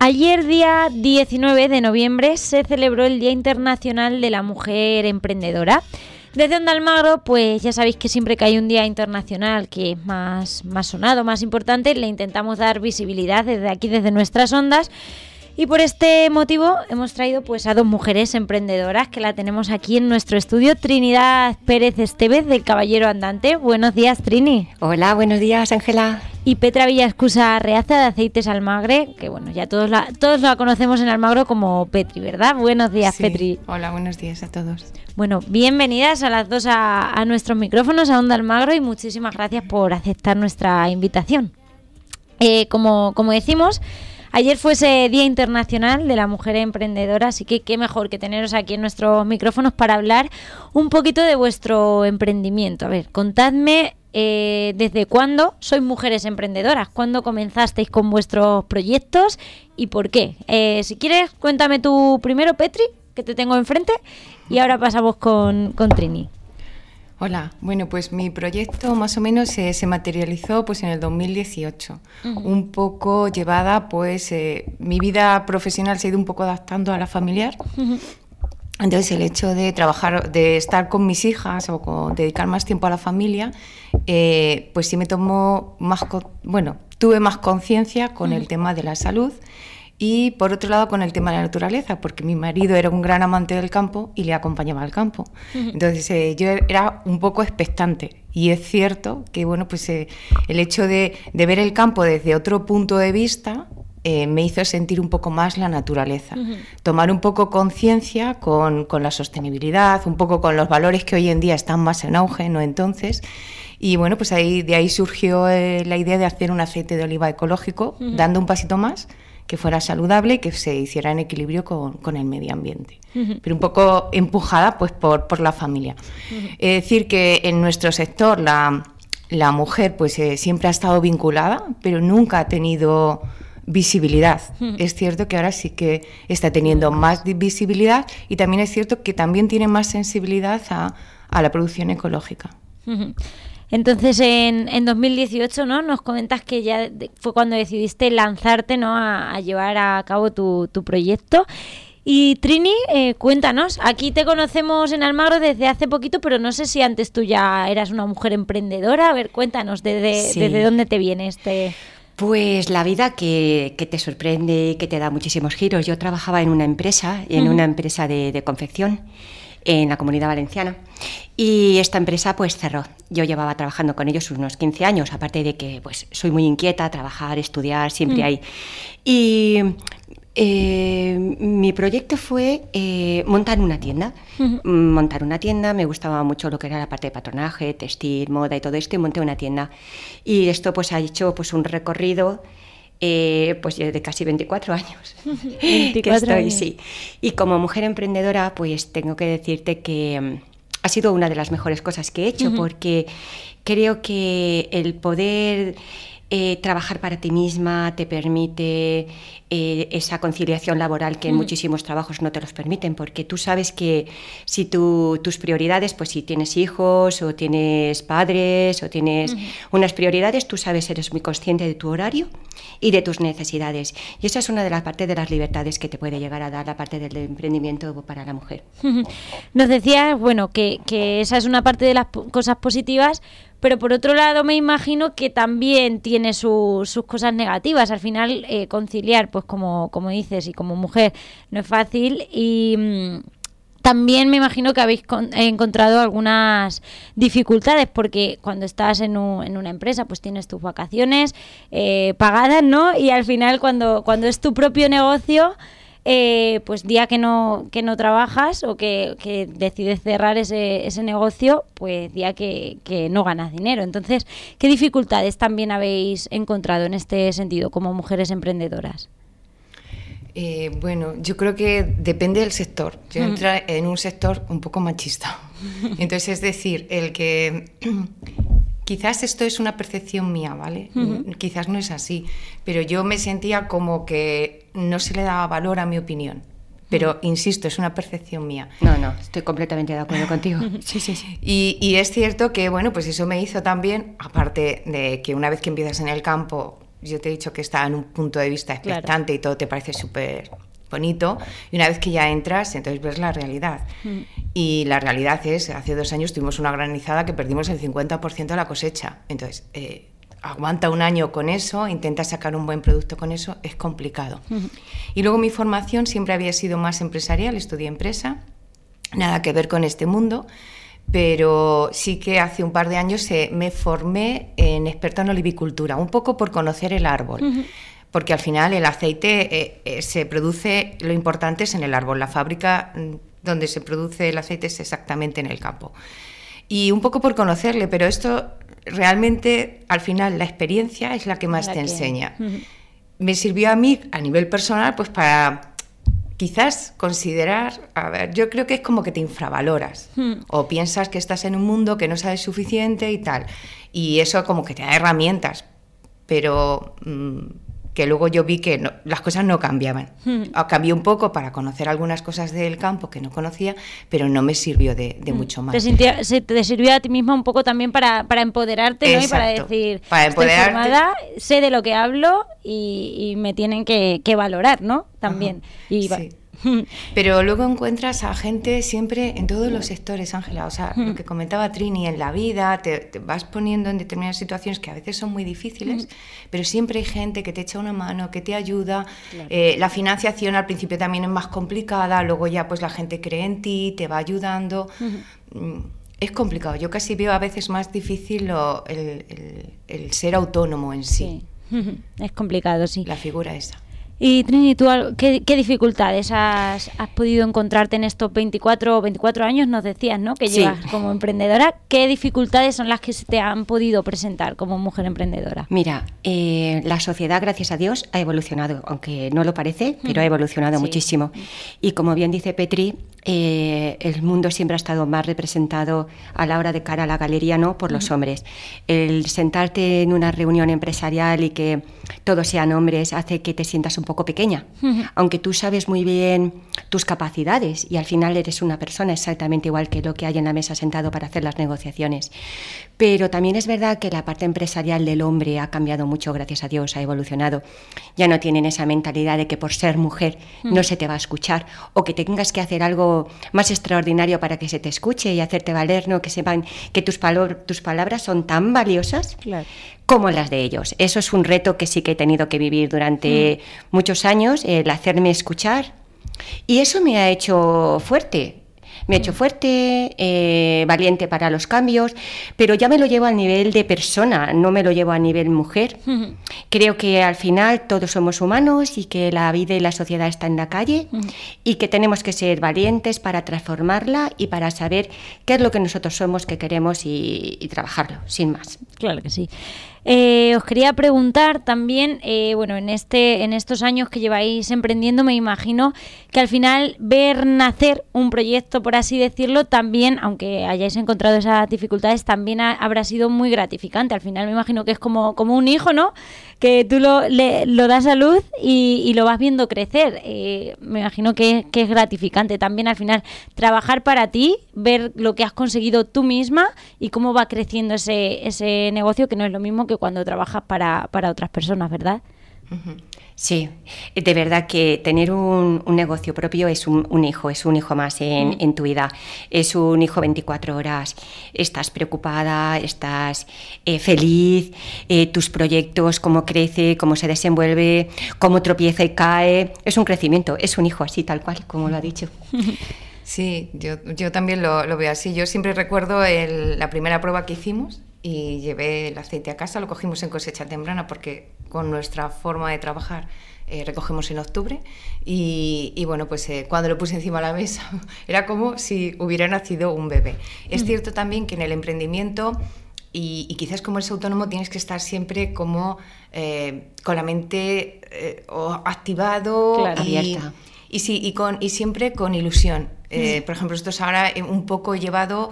Ayer, día 19 de noviembre, se celebró el Día Internacional de la Mujer Emprendedora. Desde Onda Almagro, pues ya sabéis que siempre que hay un día internacional que es más, más sonado, más importante, le intentamos dar visibilidad desde aquí, desde nuestras ondas. Y por este motivo hemos traído pues a dos mujeres emprendedoras que la tenemos aquí en nuestro estudio, Trinidad Pérez Estevez del Caballero Andante. Buenos días, Trini. Hola, buenos días, Ángela. Y Petra Villascusa Reaza de Aceites Almagre, que bueno, ya todos la, todos la conocemos en Almagro como Petri, ¿verdad? Buenos días, Petri. Hola, buenos días a todos. Bueno, bienvenidas a las dos a, a nuestros micrófonos, a Onda Almagro, y muchísimas gracias por aceptar nuestra invitación. Eh, como, como decimos, Ayer fue ese Día Internacional de la Mujer Emprendedora, así que qué mejor que teneros aquí en nuestros micrófonos para hablar un poquito de vuestro emprendimiento. A ver, contadme eh, desde cuándo sois mujeres emprendedoras, cuándo comenzasteis con vuestros proyectos y por qué. Eh, si quieres, cuéntame tú primero, Petri, que te tengo enfrente, y ahora pasamos con, con Trini. Hola, bueno, pues mi proyecto más o menos se, se materializó pues en el 2018, un poco llevada, pues eh, mi vida profesional se ha ido un poco adaptando a la familiar. Entonces el hecho de trabajar, de estar con mis hijas o con, dedicar más tiempo a la familia, eh, pues sí me tomó más, bueno, tuve más conciencia con el tema de la salud y por otro lado con el tema de la naturaleza, porque mi marido era un gran amante del campo y le acompañaba al campo. Entonces eh, yo era un poco expectante y es cierto que bueno, pues, eh, el hecho de, de, ver el campo desde otro punto de vista eh, me hizo sentir un poco más la naturaleza, uh -huh. tomar un poco conciencia con, con la sostenibilidad, un poco con los valores que hoy en día están más en auge, ¿no? Entonces, y bueno, pues ahí, de ahí surgió la idea de hacer un aceite de oliva ecológico, uh -huh. dando un pasito más que fuera saludable y que se hiciera en equilibrio con, con el medio ambiente. Uh -huh. Pero un poco empujada pues por, por la familia. Uh -huh. Es decir, que en nuestro sector la, la mujer pues eh, siempre ha estado vinculada, pero nunca ha tenido visibilidad. Uh -huh. Es cierto que ahora sí que está teniendo más visibilidad y también es cierto que también tiene más sensibilidad a, a la producción ecológica. Entonces, en, en 2018, ¿no? Nos comentas que ya fue cuando decidiste lanzarte, ¿no? A, a llevar a cabo tu, tu proyecto. Y Trini, eh, cuéntanos, aquí te conocemos en Almagro desde hace poquito, pero no sé si antes tú ya eras una mujer emprendedora. A ver, cuéntanos, ¿desde, sí. desde dónde te viene este...? Pues la vida que, que, te sorprende, que te da muchísimos giros. Yo trabajaba en una empresa, en uh -huh. una empresa de, de confección en la comunidad valenciana. Y esta empresa pues cerró. Yo llevaba trabajando con ellos unos 15 años, aparte de que pues soy muy inquieta, trabajar, estudiar, siempre mm. hay. Y eh, mi proyecto fue eh, montar una tienda. Uh -huh. Montar una tienda, me gustaba mucho lo que era la parte de patronaje, textil, moda y todo esto, y monté una tienda. Y esto pues ha hecho pues un recorrido eh, pues de casi 24 años 24 que estoy, años. sí. Y como mujer emprendedora, pues tengo que decirte que mm, ha sido una de las mejores cosas que he hecho, uh -huh. porque creo que el poder eh, trabajar para ti misma te permite eh, esa conciliación laboral que en mm. muchísimos trabajos no te los permiten, porque tú sabes que si tu, tus prioridades, pues si tienes hijos o tienes padres o tienes mm. unas prioridades, tú sabes, eres muy consciente de tu horario y de tus necesidades. Y esa es una de las partes de las libertades que te puede llegar a dar la parte del emprendimiento para la mujer. Nos decías, bueno, que, que esa es una parte de las cosas positivas, pero por otro lado me imagino que también tiene su, sus cosas negativas. Al final eh, conciliar, pues como, como dices, y como mujer no es fácil y... Mmm, también me imagino que habéis encontrado algunas dificultades porque cuando estás en, un, en una empresa pues tienes tus vacaciones eh, pagadas, ¿no? Y al final cuando, cuando es tu propio negocio eh, pues día que no, que no trabajas o que, que decides cerrar ese, ese negocio, pues día que, que no ganas dinero. Entonces, ¿qué dificultades también habéis encontrado en este sentido como mujeres emprendedoras? Eh, bueno, yo creo que depende del sector. Yo entro en un sector un poco machista. Entonces, es decir, el que quizás esto es una percepción mía, ¿vale? Quizás no es así, pero yo me sentía como que no se le daba valor a mi opinión. Pero, insisto, es una percepción mía. No, no, estoy completamente de acuerdo contigo. sí, sí, sí. Y, y, es cierto que, bueno, pues eso me hizo también, aparte de que una vez que empiezas en el campo, yo te he dicho que está en un punto de vista expectante claro. y todo te parece súper bonito, y una vez que ya entras, entonces ves la realidad. Mm. Y la realidad es, hace dos años tuvimos una granizada que perdimos el 50% de la cosecha. Entonces, eh, aguanta un año con eso, intenta sacar un buen producto con eso, es complicado. -huh. Y luego mi formación siempre había sido más empresarial, estudié empresa, nada que ver con este mundo, pero sí que hace un par de años eh, me formé en experta en olivicultura, un poco por conocer el árbol. Uh -huh. Porque al final el aceite eh, eh, se produce, lo importante es en el árbol, la fábrica mm, donde se produce el aceite es exactamente en el campo. Y un poco por conocerle, pero esto realmente al final la experiencia es la que más la te que... enseña. Uh -huh. Me sirvió a mí a nivel personal pues para quizás considerar, a ver, yo creo que es como que te infravaloras o piensas que estás en un mundo que no sabes suficiente y tal. Y eso como que te da herramientas, pero mmm, que luego yo vi que no, las cosas no cambiaban. Hmm. Cambié un poco para conocer algunas cosas del campo que no conocía, pero no me sirvió de, de hmm. mucho más. Te, se, te sirvió a ti misma un poco también para, para empoderarte ¿no? y para decir, para empoderarte. Formada, sé de lo que hablo y, y me tienen que, que, valorar, ¿no? También. Y, sí. Pero luego encuentras a gente siempre en todos los sectores, Ángela. O sea, lo que comentaba Trini, en la vida te, te, vas poniendo en determinadas situaciones que a veces son muy difíciles, pero siempre hay gente que te echa una mano, que te ayuda. Claro. Eh, la financiación al principio también es más complicada, luego ya pues la gente cree en ti, te va ayudando. Mm, es complicado. Yo casi veo a veces más difícil lo, el, el, el, ser autónomo en sí. sí. Es complicado, sí. La figura esa. Y Trini, ¿tú qué, qué dificultades has, has, podido encontrarte en estos 24 24 años? Nos decías, ¿no? Que llevas sí. como emprendedora. ¿Qué dificultades son las que se te han podido presentar como mujer emprendedora? Mira, eh, la sociedad, gracias a Dios, ha evolucionado, aunque no lo parece, pero ha evolucionado sí. muchísimo. Y como bien dice Petri, eh, el mundo siempre ha estado más representado a la hora de cara a la galería, ¿no? Por los uh -huh. hombres. El sentarte en una reunión empresarial y que todos sean hombres hace que te sientas un poco pequeña, aunque tú sabes muy bien tus capacidades y al final eres una persona exactamente igual que lo que hay en la mesa sentado para hacer las negociaciones. Pero también es verdad que la parte empresarial del hombre ha cambiado mucho, gracias a Dios, ha evolucionado. Ya no tienen esa mentalidad de que por ser mujer -huh. no se te va a escuchar o que tengas que hacer algo más extraordinario para que se te escuche y hacerte valer, ¿no? que sepan que tus, palo tus palabras son tan valiosas claro. como las de ellos. Eso es un reto que sí que he tenido que vivir durante mm. muchos años, el hacerme escuchar. Y eso me ha hecho fuerte, me ha hecho fuerte, eh, valiente para los cambios, pero ya me lo llevo al nivel de persona, no me lo llevo a nivel mujer. Uh -huh. Creo que al final todos somos humanos y que la vida y la sociedad está en la calle uh -huh. y que tenemos que ser valientes para transformarla y para saber qué es lo que nosotros somos, que queremos y, y trabajarlo, sin más. Claro que sí. Eh, os quería preguntar también, eh, bueno, en este, en estos años que lleváis emprendiendo, me imagino que al final ver nacer un proyecto, por así decirlo, también, aunque hayáis encontrado esas dificultades, también ha, habrá sido muy gratificante. Al final me imagino que es como, como un hijo, ¿no? Que tú lo, le, lo das a luz y, y, lo vas viendo crecer. Eh, me imagino que, que es gratificante también al final trabajar para ti, ver lo que has conseguido tú misma y cómo va creciendo ese, ese negocio, que no es lo mismo que cuando trabajas para, para otras personas, ¿verdad? Sí, de verdad que tener un, un negocio propio es un, un, hijo, es un hijo más en, en, tu vida, es un hijo 24 horas, estás preocupada, estás eh, feliz, eh, tus proyectos, cómo crece, cómo se desenvuelve, cómo tropieza y cae, es un crecimiento, es un hijo así, tal cual, como lo ha dicho. Sí, yo, yo también lo, lo, veo así. Yo siempre recuerdo el, la primera prueba que hicimos y llevé el aceite a casa, lo cogimos en cosecha temprana porque con nuestra forma de trabajar eh, recogemos en octubre. Y, bueno, pues eh, cuando lo puse encima de la mesa era como si hubiera nacido un bebé. Es cierto también que en el emprendimiento y, quizás como eres autónomo tienes que estar siempre como eh, con la mente activado y, y, sí, y, con, y siempre con ilusión. por ejemplo, esto es ahora un poco llevado,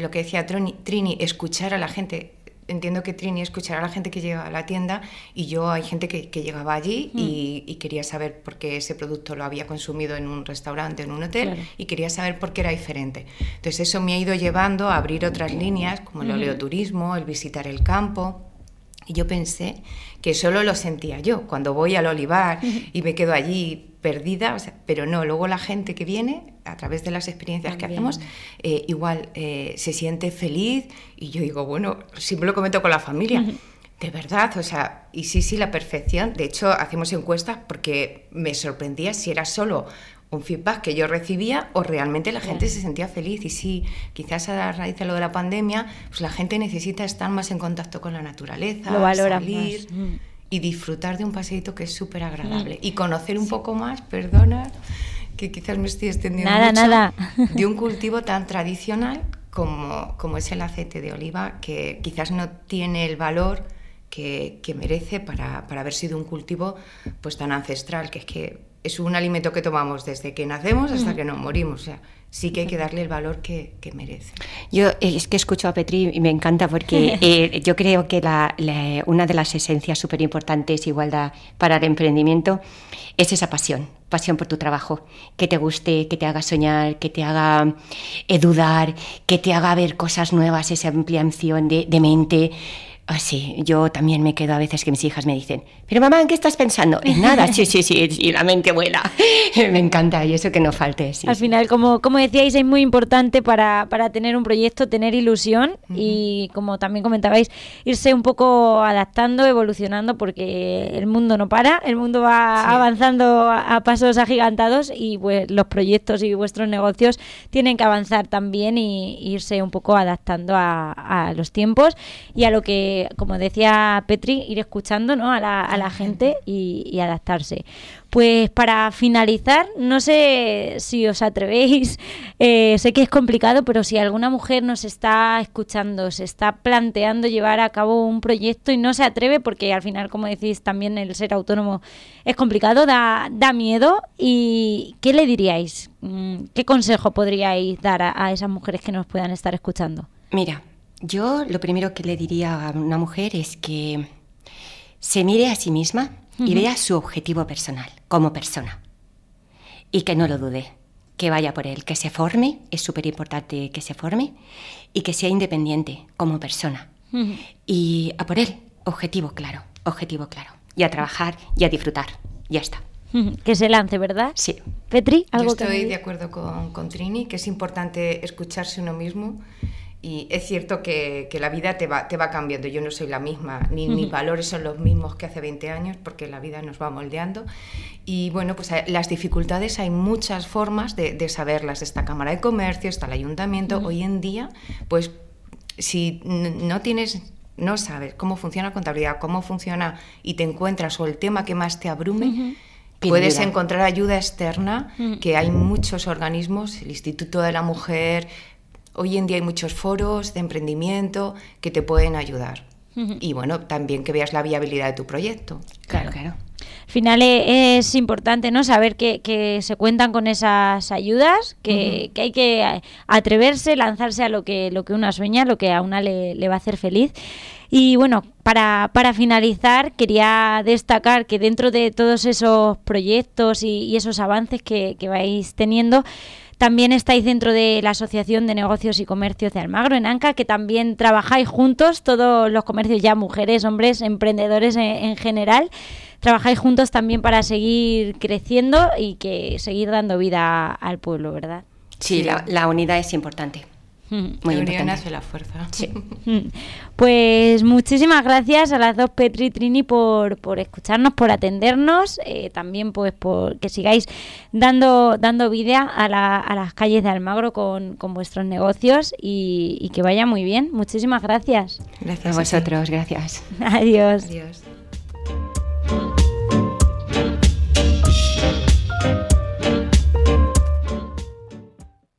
lo que decía Trini, escuchar a la gente entiendo que Trini escuchará a la gente que llega a la tienda y yo hay gente que, llegaba allí mm. y, quería saber por qué ese producto lo había consumido en un restaurante, en un hotel y quería saber por qué era diferente. Entonces eso me ha ido llevando a abrir otras líneas como el oleoturismo, el visitar el campo. Y yo pensé que solo lo sentía yo, cuando voy al olivar y me quedo allí perdida, pero no, luego la gente que viene, a través de las experiencias que hacemos, eh, igual eh, se siente feliz y yo digo, bueno, siempre lo comento con la familia. De verdad, o sea, y sí, sí, la perfección. De hecho, hacemos encuestas porque me sorprendía si era solo un feedback que yo recibía o realmente la gente se sentía feliz. Y sí, quizás a raíz de lo de la pandemia, pues la gente necesita estar más en contacto con la naturaleza, lo salir y disfrutar de un paseito que es súper agradable. Y conocer un poco más, perdona, que quizás me estoy extendiendo nada, mucho, nada. de un cultivo tan tradicional como, como es el aceite de oliva, que quizás no tiene el valor que, que merece para, para, haber sido un cultivo pues tan ancestral, que es que es un alimento que tomamos desde que nacemos hasta que nos morimos. O sea, sí que hay que darle el valor que, merece. Yo eh, es que escucho a Petri y me encanta porque eh, yo creo que una de las esencias súper importantes, igualdad para el emprendimiento, es esa pasión, pasión por tu trabajo, que te guste, que te haga soñar, que te haga eh, dudar, que te haga ver cosas nuevas, esa ampliación de, de mente. Ah, sí, yo también me quedo a veces que mis hijas me dicen, pero mamá, ¿en qué estás pensando? En nada, sí, sí, sí, y la mente vuela. me encanta y eso que no falte. Al final, como, como decíais, es muy importante para, para tener un proyecto, tener ilusión y como también comentabais, irse un poco adaptando, evolucionando, porque el mundo no para, el mundo va avanzando a, pasos agigantados y pues los proyectos y vuestros negocios tienen que avanzar también y irse un poco adaptando a, a los tiempos y a lo que como decía Petri, ir escuchando ¿no? a, la, gente y, adaptarse. Pues para finalizar, no sé si os atrevéis, eh, sé que es complicado, pero si alguna mujer nos está escuchando, se está planteando llevar a cabo un proyecto y no se atreve, porque al final, como decís, también el ser autónomo es complicado, da, da miedo, ¿y qué le diríais? Mm, ¿Qué consejo podríais dar a esas mujeres que nos puedan estar escuchando? Mira, yo lo primero que le diría a una mujer es que se mire a sí misma y vea su objetivo personal como persona. Y que no lo dude, que vaya por él, que se forme, es súper importante que se forme, y que sea independiente como persona. Y a por él, objetivo claro, objetivo claro. Y a trabajar y a disfrutar. Ya está. Que se lance, ¿verdad? Sí. Petri, ¿algo Yo estoy de acuerdo con, con Trini, que es importante escucharse uno mismo y es cierto que, que, la vida te va, te va cambiando. Yo no soy la misma, ni mis valores son los mismos que hace 20 años, porque la vida nos va moldeando. Y bueno, pues eh, las dificultades hay muchas formas de, de saberlas. Está Cámara de Comercio, está el Ayuntamiento. Hoy en día, pues si no tienes no sabes cómo funciona la contabilidad, cómo funciona y te encuentras o el tema que más te abrume, puedes encontrar ayuda externa, que hay muchos organismos, el Instituto de la Mujer, Hoy en día hay muchos foros de emprendimiento que te pueden ayudar. Y bueno, también que veas la viabilidad de tu proyecto. Claro, claro. Al final e, es importante no saber que, se cuentan con esas ayudas, que, hay que atreverse, lanzarse a lo que, lo que una sueña, lo que a una le, va a hacer feliz. Y bueno, para, para, finalizar, quería destacar que dentro de todos esos proyectos y, esos avances que, que vais teniendo, también estáis dentro de la Asociación de Negocios y Comercios de Almagro, en ANCA, que también trabajáis juntos, todos los comercios ya, mujeres, hombres, emprendedores en, general. Trabajáis juntos también para seguir creciendo y que seguir dando vida al pueblo, ¿verdad? Sí, la unidad es importante. Muy importante. la fuerza. Mm. Pues muchísimas gracias a las dos Petri y Trini por, por escucharnos, por atendernos, eh, también pues por que sigáis dando, dando vida a, la, a las calles de Almagro con, con vuestros negocios y, y, que vaya muy bien. Muchísimas gracias. Gracias a vosotros, gracias. Adiós. Adiós.